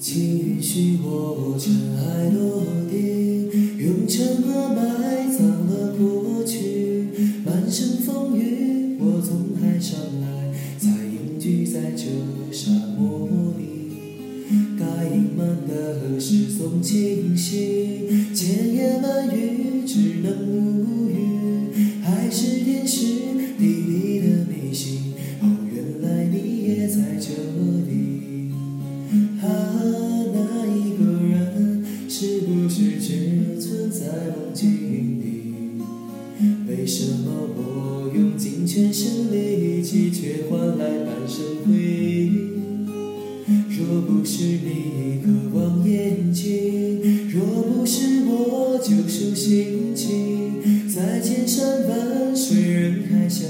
请允许我尘埃落定，用沉默埋葬了过去。满身风雨，我从海上来，才隐居在这沙漠里。该隐瞒的何时总清晰，千言万语是不是只存在梦境里为什么我用尽全身力气却换来半生回忆？若不是你渴望眼睛若不是我救赎心情在千山万水人海相